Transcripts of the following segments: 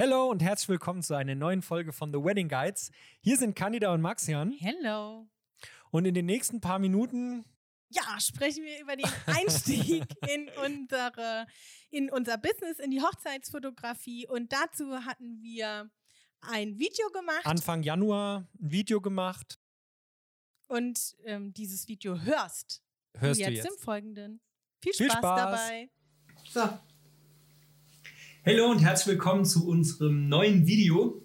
Hallo und herzlich willkommen zu einer neuen Folge von The Wedding Guides. Hier sind Candida und Maxian. Hello. Und in den nächsten paar Minuten ja, sprechen wir über den Einstieg in unsere, in unser Business, in die Hochzeitsfotografie. Und dazu hatten wir ein Video gemacht. Anfang Januar ein Video gemacht. Und ähm, dieses Video hörst. Hörst du jetzt, jetzt im Folgenden. Viel Spaß, Viel Spaß. dabei. So. Hallo und herzlich willkommen zu unserem neuen Video.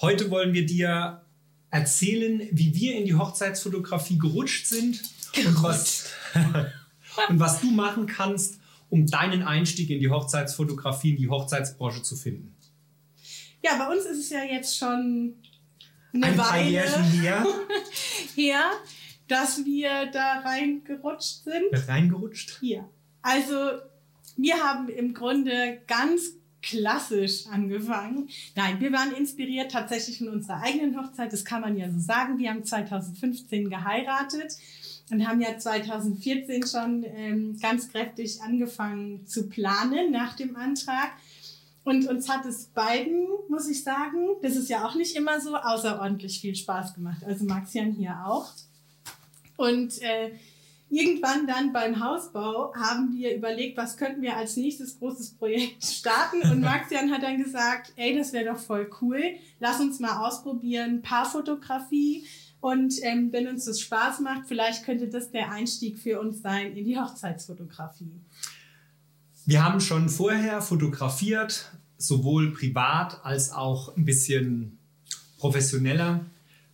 Heute wollen wir dir erzählen, wie wir in die Hochzeitsfotografie gerutscht sind und was, und was du machen kannst, um deinen Einstieg in die Hochzeitsfotografie, in die Hochzeitsbranche zu finden. Ja, bei uns ist es ja jetzt schon eine Ein Weile her. her, dass wir da reingerutscht sind. Reingerutscht. Hier. Also, wir haben im Grunde ganz klassisch angefangen. Nein, wir waren inspiriert tatsächlich von unserer eigenen Hochzeit. Das kann man ja so sagen. Wir haben 2015 geheiratet und haben ja 2014 schon ähm, ganz kräftig angefangen zu planen nach dem Antrag. Und uns hat es beiden, muss ich sagen, das ist ja auch nicht immer so, außerordentlich viel Spaß gemacht. Also Maxian hier auch. Und äh, irgendwann dann beim Hausbau haben wir überlegt, was könnten wir als nächstes großes Projekt starten. Und Maxian hat dann gesagt, ey, das wäre doch voll cool. Lass uns mal ausprobieren, Paarfotografie. Und ähm, wenn uns das Spaß macht, vielleicht könnte das der Einstieg für uns sein in die Hochzeitsfotografie. Wir haben schon vorher fotografiert, sowohl privat als auch ein bisschen professioneller.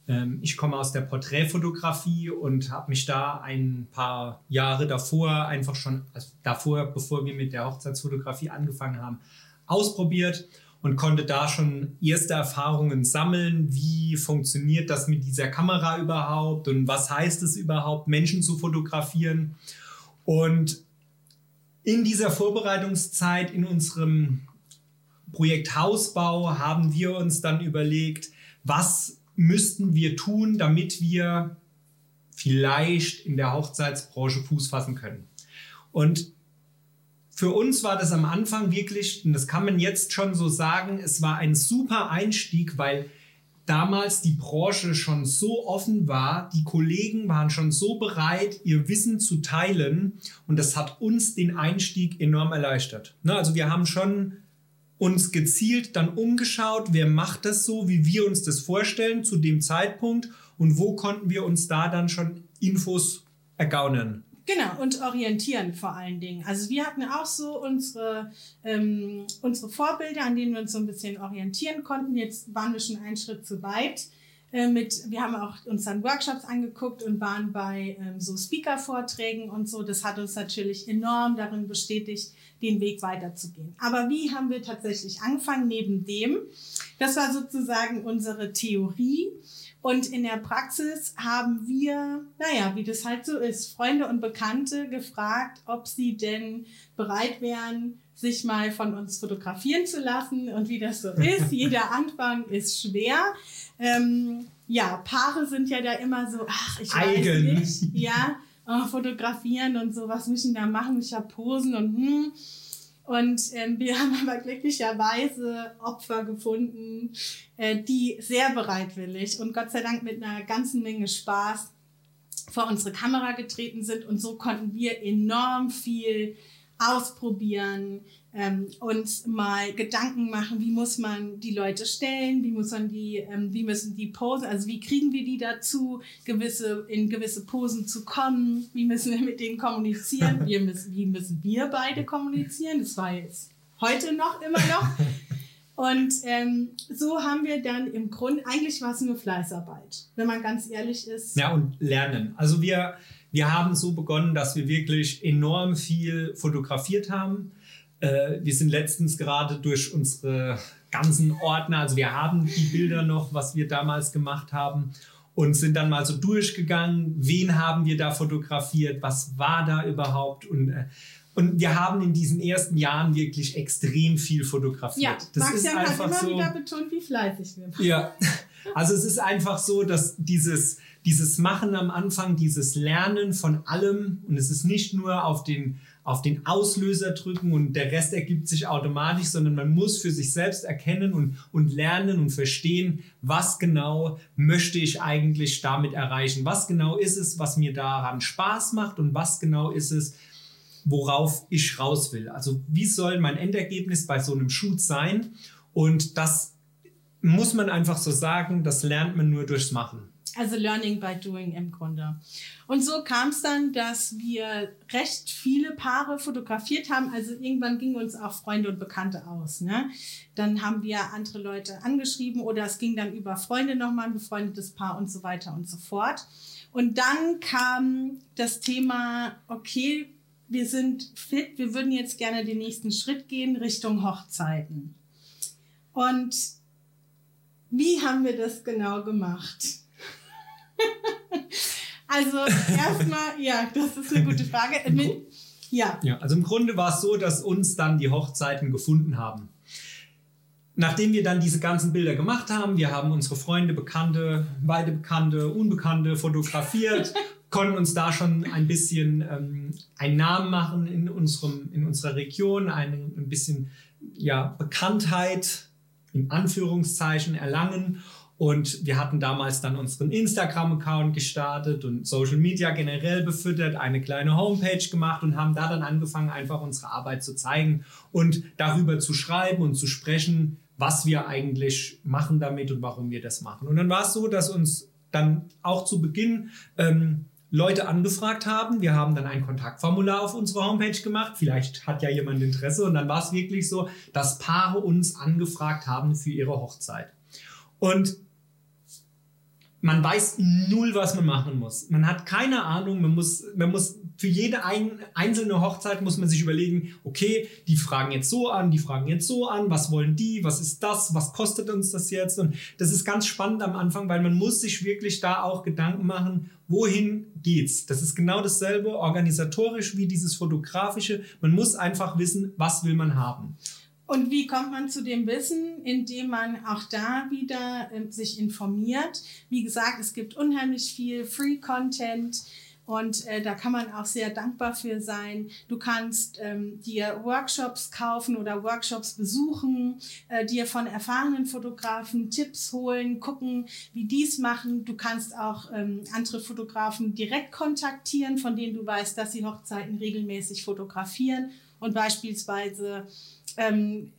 Ähm, Ich komme aus der Porträtfotografie und habe mich da ein paar Jahre davor, einfach schon also davor, bevor wir mit der Hochzeitsfotografie angefangen haben, ausprobiert und konnte da schon erste Erfahrungen sammeln. Wie funktioniert das mit dieser Kamera überhaupt und was heißt es überhaupt, Menschen zu fotografieren? Und in dieser Vorbereitungszeit in unserem Projekt Hausbau haben wir uns dann überlegt, was müssten wir tun, damit wir vielleicht in der Hochzeitsbranche Fuß fassen können. Und für uns war das am Anfang wirklich, und das kann man jetzt schon so sagen, es war ein super Einstieg, weil damals die Branche schon so offen war, die Kollegen waren schon so bereit, ihr Wissen zu teilen und das hat uns den Einstieg enorm erleichtert. Ne, also wir haben schon uns gezielt dann umgeschaut, wer macht das so, wie wir uns das vorstellen zu dem Zeitpunkt und wo konnten wir uns da dann schon Infos ergaunern. Genau, und orientieren vor allen Dingen. Also wir hatten auch so unsere, ähm, unsere Vorbilder, an denen wir uns so ein bisschen orientieren konnten. Jetzt waren wir schon einen Schritt zu weit. Äh, mit, wir haben auch uns dann Workshops angeguckt und waren bei ähm, so Speaker-Vorträgen und so. Das hat uns natürlich enorm darin bestätigt, den Weg weiterzugehen. Aber wie haben wir tatsächlich angefangen neben dem? Das war sozusagen unsere Theorie. Und in der Praxis haben wir, naja, wie das halt so ist, Freunde und Bekannte gefragt, ob sie denn bereit wären, sich mal von uns fotografieren zu lassen. Und wie das so ist, jeder Anfang ist schwer. Ähm, ja, Paare sind ja da immer so, ach, ich Eigen. weiß nicht. Ja, oh, fotografieren und so, was müssen da machen? Ich habe Posen und hm. Und ähm, wir haben aber glücklicherweise Opfer gefunden, äh, die sehr bereitwillig und Gott sei Dank mit einer ganzen Menge Spaß vor unsere Kamera getreten sind. Und so konnten wir enorm viel ausprobieren, ähm, uns mal Gedanken machen, wie muss man die Leute stellen, wie muss man die, ähm, wie müssen die posen, also wie kriegen wir die dazu, gewisse, in gewisse Posen zu kommen, wie müssen wir mit denen kommunizieren, wir müssen, wie müssen wir beide kommunizieren, das war jetzt heute noch, immer noch. Und ähm, so haben wir dann im Grunde, eigentlich war es nur Fleißarbeit, wenn man ganz ehrlich ist. Ja, und lernen. Also wir, wir haben so begonnen, dass wir wirklich enorm viel fotografiert haben. Äh, wir sind letztens gerade durch unsere ganzen Ordner, also wir haben die Bilder noch, was wir damals gemacht haben und sind dann mal so durchgegangen, wen haben wir da fotografiert, was war da überhaupt und äh, und wir haben in diesen ersten Jahren wirklich extrem viel fotografiert. Ja, das ist Maxian hat einfach immer so. wieder betont, wie fleißig wir waren. Ja, also es ist einfach so, dass dieses, dieses Machen am Anfang, dieses Lernen von allem, und es ist nicht nur auf den, auf den Auslöser drücken und der Rest ergibt sich automatisch, sondern man muss für sich selbst erkennen und, und lernen und verstehen, was genau möchte ich eigentlich damit erreichen, was genau ist es, was mir daran Spaß macht und was genau ist es, worauf ich raus will. Also wie soll mein Endergebnis bei so einem Shoot sein? Und das muss man einfach so sagen, das lernt man nur durchs Machen. Also Learning by Doing im Grunde. Und so kam es dann, dass wir recht viele Paare fotografiert haben. Also irgendwann gingen uns auch Freunde und Bekannte aus. Ne? Dann haben wir andere Leute angeschrieben oder es ging dann über Freunde nochmal, ein befreundetes Paar und so weiter und so fort. Und dann kam das Thema, okay, wir sind fit, wir würden jetzt gerne den nächsten Schritt gehen Richtung Hochzeiten. Und wie haben wir das genau gemacht? also erstmal, ja, das ist eine gute Frage. Mit, ja. ja, also im Grunde war es so, dass uns dann die Hochzeiten gefunden haben. Nachdem wir dann diese ganzen Bilder gemacht haben, wir haben unsere Freunde, Bekannte, beide Bekannte, Unbekannte fotografiert, konnten uns da schon ein bisschen ähm, einen Namen machen in, unserem, in unserer Region, ein, ein bisschen ja, Bekanntheit in Anführungszeichen erlangen. Und wir hatten damals dann unseren Instagram-Account gestartet und Social Media generell befüttert, eine kleine Homepage gemacht und haben da dann angefangen, einfach unsere Arbeit zu zeigen und darüber zu schreiben und zu sprechen, was wir eigentlich machen damit und warum wir das machen. Und dann war es so, dass uns dann auch zu Beginn ähm, Leute angefragt haben. Wir haben dann ein Kontaktformular auf unserer Homepage gemacht. Vielleicht hat ja jemand Interesse. Und dann war es wirklich so, dass Paare uns angefragt haben für ihre Hochzeit. Und man weiß null, was man machen muss. Man hat keine Ahnung. Man muss, man muss für jede ein, einzelne Hochzeit muss man sich überlegen, okay, die fragen jetzt so an, die fragen jetzt so an, was wollen die, was ist das, was kostet uns das jetzt? Und das ist ganz spannend am Anfang, weil man muss sich wirklich da auch Gedanken machen, wohin geht's? Das ist genau dasselbe organisatorisch wie dieses fotografische. Man muss einfach wissen, was will man haben. Und wie kommt man zu dem Wissen? Indem man auch da wieder äh, sich informiert. Wie gesagt, es gibt unheimlich viel Free Content. Und äh, da kann man auch sehr dankbar für sein. Du kannst ähm, dir Workshops kaufen oder Workshops besuchen, äh, dir von erfahrenen Fotografen Tipps holen, gucken, wie die es machen. Du kannst auch ähm, andere Fotografen direkt kontaktieren, von denen du weißt, dass sie Hochzeiten regelmäßig fotografieren und beispielsweise ähm,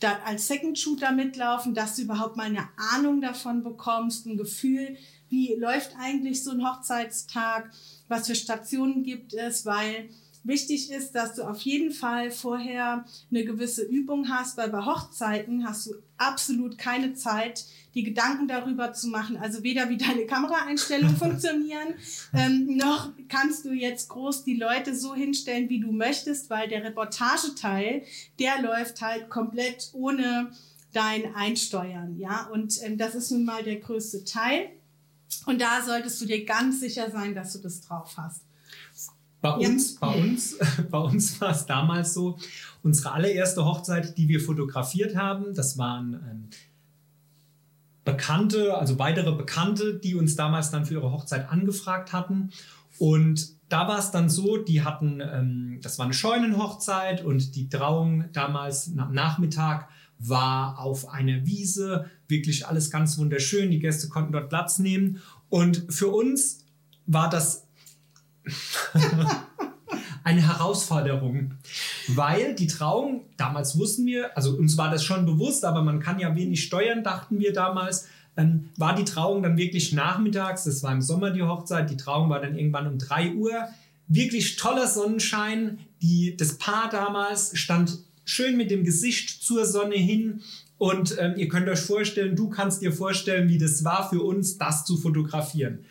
da als Second Shooter mitlaufen, dass du überhaupt mal eine Ahnung davon bekommst, ein Gefühl, wie läuft eigentlich so ein Hochzeitstag, was für Stationen gibt es, weil wichtig ist, dass du auf jeden Fall vorher eine gewisse Übung hast, weil bei Hochzeiten hast du absolut keine Zeit, die Gedanken darüber zu machen. Also weder wie deine Kameraeinstellungen funktionieren, ähm, noch kannst du jetzt groß die Leute so hinstellen, wie du möchtest, weil der Reportageteil, der läuft halt komplett ohne dein Einsteuern. Ja, und ähm, das ist nun mal der größte Teil. Und da solltest du dir ganz sicher sein, dass du das drauf hast. Bei uns, ja. bei uns, bei uns war es damals so, unsere allererste Hochzeit, die wir fotografiert haben, das waren ähm, Bekannte, also weitere Bekannte, die uns damals dann für ihre Hochzeit angefragt hatten. Und da war es dann so, die hatten, ähm, das war eine Scheunenhochzeit und die Trauung damals am Nachmittag war auf einer Wiese, wirklich alles ganz wunderschön. Die Gäste konnten dort Platz nehmen. Und für uns war das eine Herausforderung, weil die Trauung, damals wussten wir, also uns war das schon bewusst, aber man kann ja wenig steuern, dachten wir damals, ähm, war die Trauung dann wirklich nachmittags, das war im Sommer die Hochzeit, die Trauung war dann irgendwann um 3 Uhr, wirklich toller Sonnenschein, die, das Paar damals stand schön mit dem Gesicht zur Sonne hin. Und ähm, ihr könnt euch vorstellen, du kannst dir vorstellen, wie das war für uns, das zu fotografieren.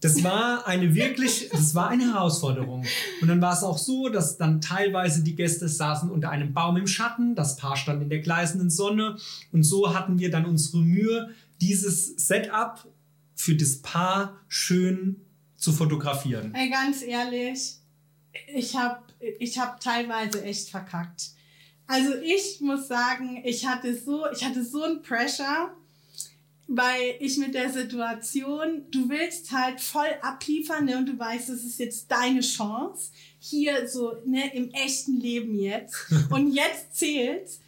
Das war eine wirklich, das war eine Herausforderung. Und dann war es auch so, dass dann teilweise die Gäste saßen unter einem Baum im Schatten, das Paar stand in der gleißenden Sonne. Und so hatten wir dann unsere Mühe, dieses Setup für das Paar schön zu fotografieren. Ey, ganz ehrlich, ich habe ich hab teilweise echt verkackt. Also ich muss sagen, ich hatte so, ich hatte so ein Pressure. Weil ich mit der Situation, du willst halt voll abliefern ne, und du weißt, es ist jetzt deine Chance, hier so ne, im echten Leben jetzt und jetzt zählt's.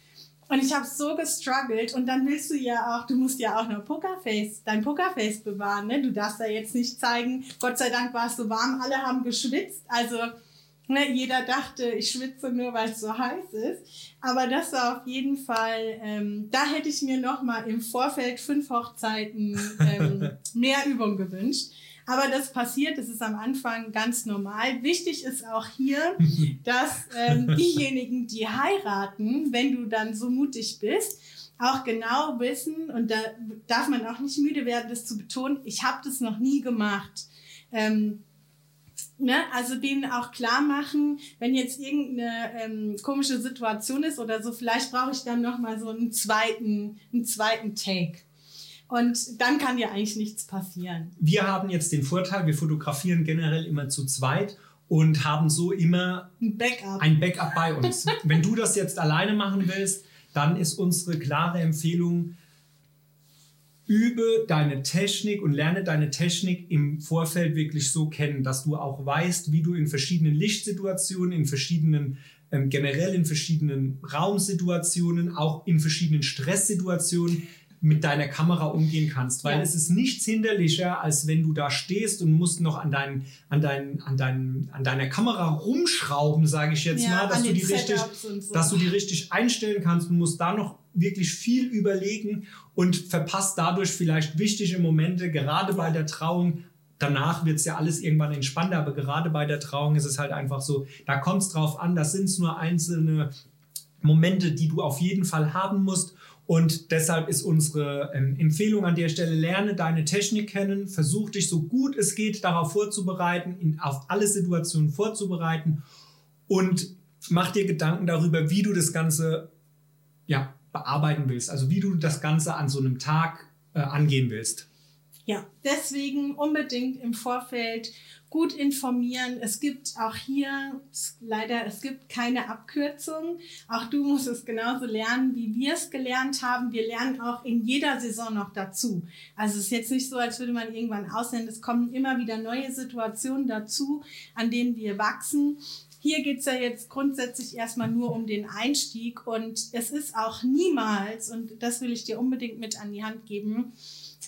Und ich habe so gestruggelt und dann willst du ja auch, du musst ja auch noch Pokerface, dein Pokerface bewahren, ne? Du darfst ja jetzt nicht zeigen, Gott sei Dank war es so warm, alle haben geschwitzt, also ne, jeder dachte, ich schwitze nur, weil es so heiß ist. Aber das war auf jeden Fall, ähm, da hätte ich mir noch mal im Vorfeld fünf Hochzeiten ähm, mehr Übung gewünscht. Aber das passiert, das ist am Anfang ganz normal. Wichtig ist auch hier, dass ähm, diejenigen, die heiraten, wenn du dann so mutig bist, auch genau wissen, und da darf man auch nicht müde werden, das zu betonen, ich habe das noch nie gemacht. Ähm, Ne, also denen auch klar machen, wenn jetzt irgendeine ähm, komische Situation ist oder so, vielleicht brauche ich dann noch mal so einen zweiten, einen zweiten Take. Und dann kann ja eigentlich nichts passieren. Wir haben jetzt den Vorteil, wir fotografieren generell immer zu zweit und haben so immer ein Backup, ein Backup bei uns. Wenn du das jetzt alleine machen willst, dann ist unsere klare Empfehlung, übe deine Technik und lerne deine Technik im Vorfeld wirklich so kennen, dass du auch weißt, wie du in verschiedenen Lichtsituationen, in verschiedenen ähm, generell in verschiedenen Raumsituationen, auch in verschiedenen Stresssituationen mit deiner Kamera umgehen kannst, weil ja. es ist nichts hinderlicher, als wenn du da stehst und musst noch an, dein, an, dein, an, dein, an deiner Kamera rumschrauben, sage ich jetzt ja, mal, dass du, die richtig, so. dass du die richtig einstellen kannst und musst da noch wirklich viel überlegen und verpasst dadurch vielleicht wichtige Momente, gerade bei der Trauung. Danach wird es ja alles irgendwann entspannter, aber gerade bei der Trauung ist es halt einfach so, da kommt es drauf an, das sind nur einzelne Momente, die du auf jeden Fall haben musst und deshalb ist unsere ähm, Empfehlung an der Stelle, lerne deine Technik kennen, versuch dich so gut es geht darauf vorzubereiten, in, auf alle Situationen vorzubereiten und mach dir Gedanken darüber, wie du das Ganze ja, bearbeiten willst, also wie du das Ganze an so einem Tag äh, angehen willst. Ja, deswegen unbedingt im Vorfeld gut informieren. Es gibt auch hier leider, es gibt keine Abkürzung. Auch du musst es genauso lernen, wie wir es gelernt haben. Wir lernen auch in jeder Saison noch dazu. Also es ist jetzt nicht so, als würde man irgendwann aussehen. Es kommen immer wieder neue Situationen dazu, an denen wir wachsen. Hier geht es ja jetzt grundsätzlich erstmal nur um den Einstieg und es ist auch niemals, und das will ich dir unbedingt mit an die Hand geben,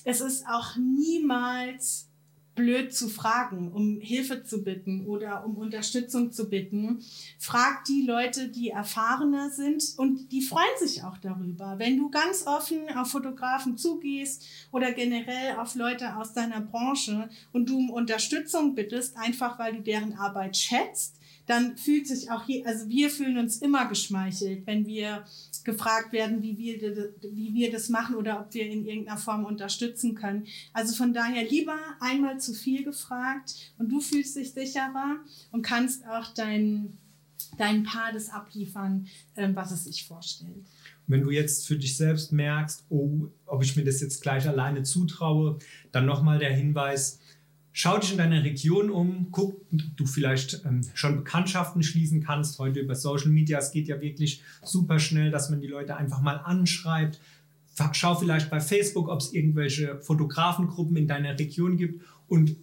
es ist auch niemals blöd zu fragen, um Hilfe zu bitten oder um Unterstützung zu bitten. Frag die Leute, die erfahrener sind und die freuen sich auch darüber. Wenn du ganz offen auf Fotografen zugehst oder generell auf Leute aus deiner Branche und du um Unterstützung bittest, einfach weil du deren Arbeit schätzt, dann fühlt sich auch hier, also wir fühlen uns immer geschmeichelt, wenn wir gefragt werden, wie wir, wie wir das machen oder ob wir in irgendeiner Form unterstützen können. Also von daher lieber einmal zu viel gefragt und du fühlst dich sicherer und kannst auch dein, dein Paar das abliefern, ähm, was es sich vorstellt. Wenn du jetzt für dich selbst merkst, oh, ob ich mir das jetzt gleich alleine zutraue, dann nochmal der Hinweis, Schau dich in deiner Region um, guck, du vielleicht ähm, schon Bekanntschaften schließen kannst. Heute über Social Media, es geht ja wirklich super schnell, dass man die Leute einfach mal anschreibt. Schau vielleicht bei Facebook, ob es irgendwelche Fotografengruppen in deiner Region gibt und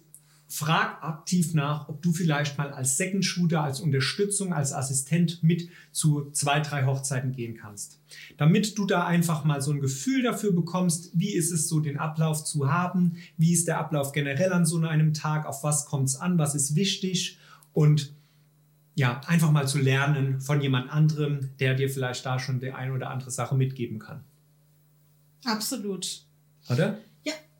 frag aktiv nach, ob du vielleicht mal als Second Shooter, als Unterstützung, als Assistent mit zu zwei, drei Hochzeiten gehen kannst. Damit du da einfach mal so ein Gefühl dafür bekommst, wie ist es so, den Ablauf zu haben, wie ist der Ablauf generell an so einem Tag, auf was kommt es an, was ist wichtig und ja, einfach mal zu lernen von jemand anderem, der dir vielleicht da schon die eine oder andere Sache mitgeben kann. Absolut. Oder?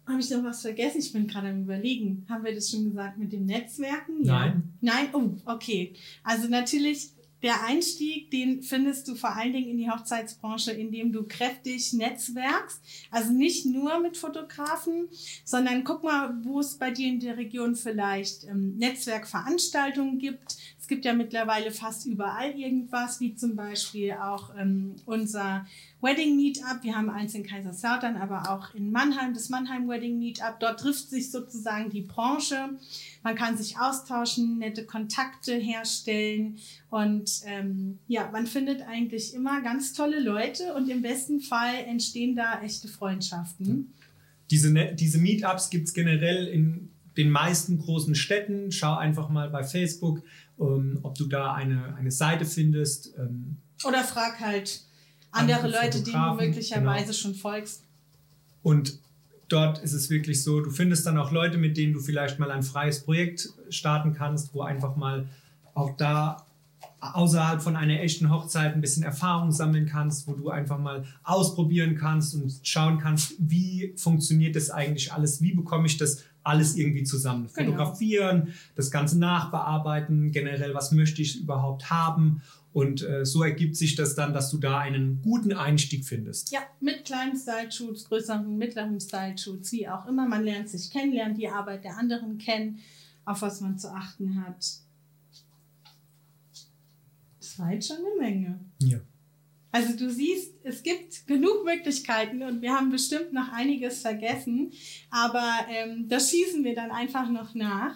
Habe ich noch was vergessen? Ich bin gerade am Überlegen. Haben wir das schon gesagt mit dem Netzwerken? Ja. Nein. Nein? Oh, okay. Also natürlich der Einstieg, den findest du vor allen Dingen in die Hochzeitsbranche, indem du kräftig netzwerkst. Also nicht nur mit Fotografen, sondern guck mal, wo es bei dir in der Region vielleicht ähm, Netzwerkveranstaltungen gibt. Es gibt ja mittlerweile fast überall irgendwas, wie zum Beispiel auch ähm, unser Wedding Meetup. Wir haben eins in Kaiserslautern, aber auch in Mannheim, das Mannheim Wedding Meetup. Dort trifft sich sozusagen die Branche. Man kann sich austauschen, nette Kontakte herstellen und ähm, ja, man findet eigentlich immer ganz tolle Leute und im besten Fall entstehen da echte Freundschaften. diese, Ne- diese Meetups gibt es generell in den meisten großen Städten. Schau einfach mal bei Facebook, ähm, ob du da eine, eine Seite findest. Ähm, Oder frag halt andere Andere Leute, denen du möglicherweise genau. schon folgst. Und dort ist es wirklich so, du findest dann auch Leute, mit denen du vielleicht mal ein freies Projekt starten kannst, wo einfach mal auch da außerhalb von einer echten Hochzeit ein bisschen Erfahrung sammeln kannst, wo du einfach mal ausprobieren kannst und schauen kannst, wie funktioniert das eigentlich alles, wie bekomme ich das alles irgendwie zusammen. Genau. Fotografieren, das Ganze nachbearbeiten, generell, was möchte ich überhaupt haben. Und äh, so ergibt sich das dann, dass du da einen guten Einstieg findest. Ja, mit kleinen Style-Shoots, größeren, mittleren Style-Shoots, wie auch immer. Man lernt sich kennen, lernt die Arbeit der anderen kennen, auf was man zu achten hat. Jetzt schon eine Menge. Ja. Also du siehst, es gibt genug Möglichkeiten und wir haben bestimmt noch einiges vergessen, aber ähm, das schießen wir dann einfach noch nach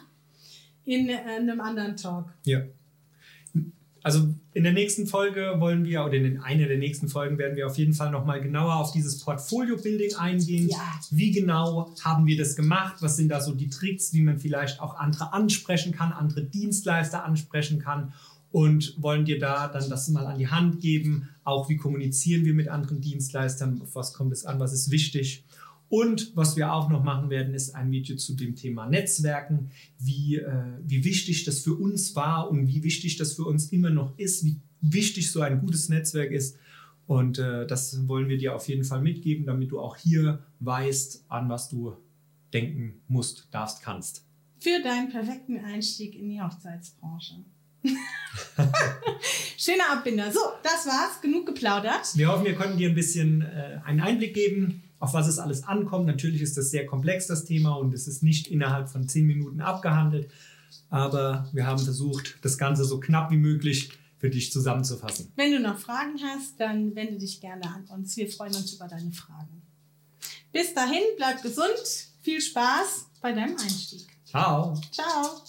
in äh, einem anderen Talk. Ja. Also in der nächsten Folge wollen wir, oder in einer der nächsten Folgen werden wir auf jeden Fall nochmal genauer auf dieses Portfolio-Building eingehen. Ja. Wie genau haben wir das gemacht? Was sind da so die Tricks, wie man vielleicht auch andere ansprechen kann, andere Dienstleister ansprechen kann? Und wollen dir da dann das mal an die Hand geben? Auch wie kommunizieren wir mit anderen Dienstleistern? Auf was kommt es an? Was ist wichtig? Und was wir auch noch machen werden, ist ein Video zu dem Thema Netzwerken, wie, äh, wie wichtig das für uns war und wie wichtig das für uns immer noch ist, wie wichtig so ein gutes Netzwerk ist. Und äh, das wollen wir dir auf jeden Fall mitgeben, damit du auch hier weißt, an was du denken musst, darfst, kannst. Für deinen perfekten Einstieg in die Hochzeitsbranche. Schöner Abbinder. So, das war's. Genug geplaudert. Wir hoffen, wir konnten dir ein bisschen äh, einen Einblick geben, auf was es alles ankommt. Natürlich ist das sehr komplex, das Thema, und es ist nicht innerhalb von zehn Minuten abgehandelt. Aber wir haben versucht, das Ganze so knapp wie möglich für dich zusammenzufassen. Wenn du noch Fragen hast, dann wende dich gerne an uns. Wir freuen uns über deine Fragen. Bis dahin, bleib gesund. Viel Spaß bei deinem Einstieg. Ciao! Ciao.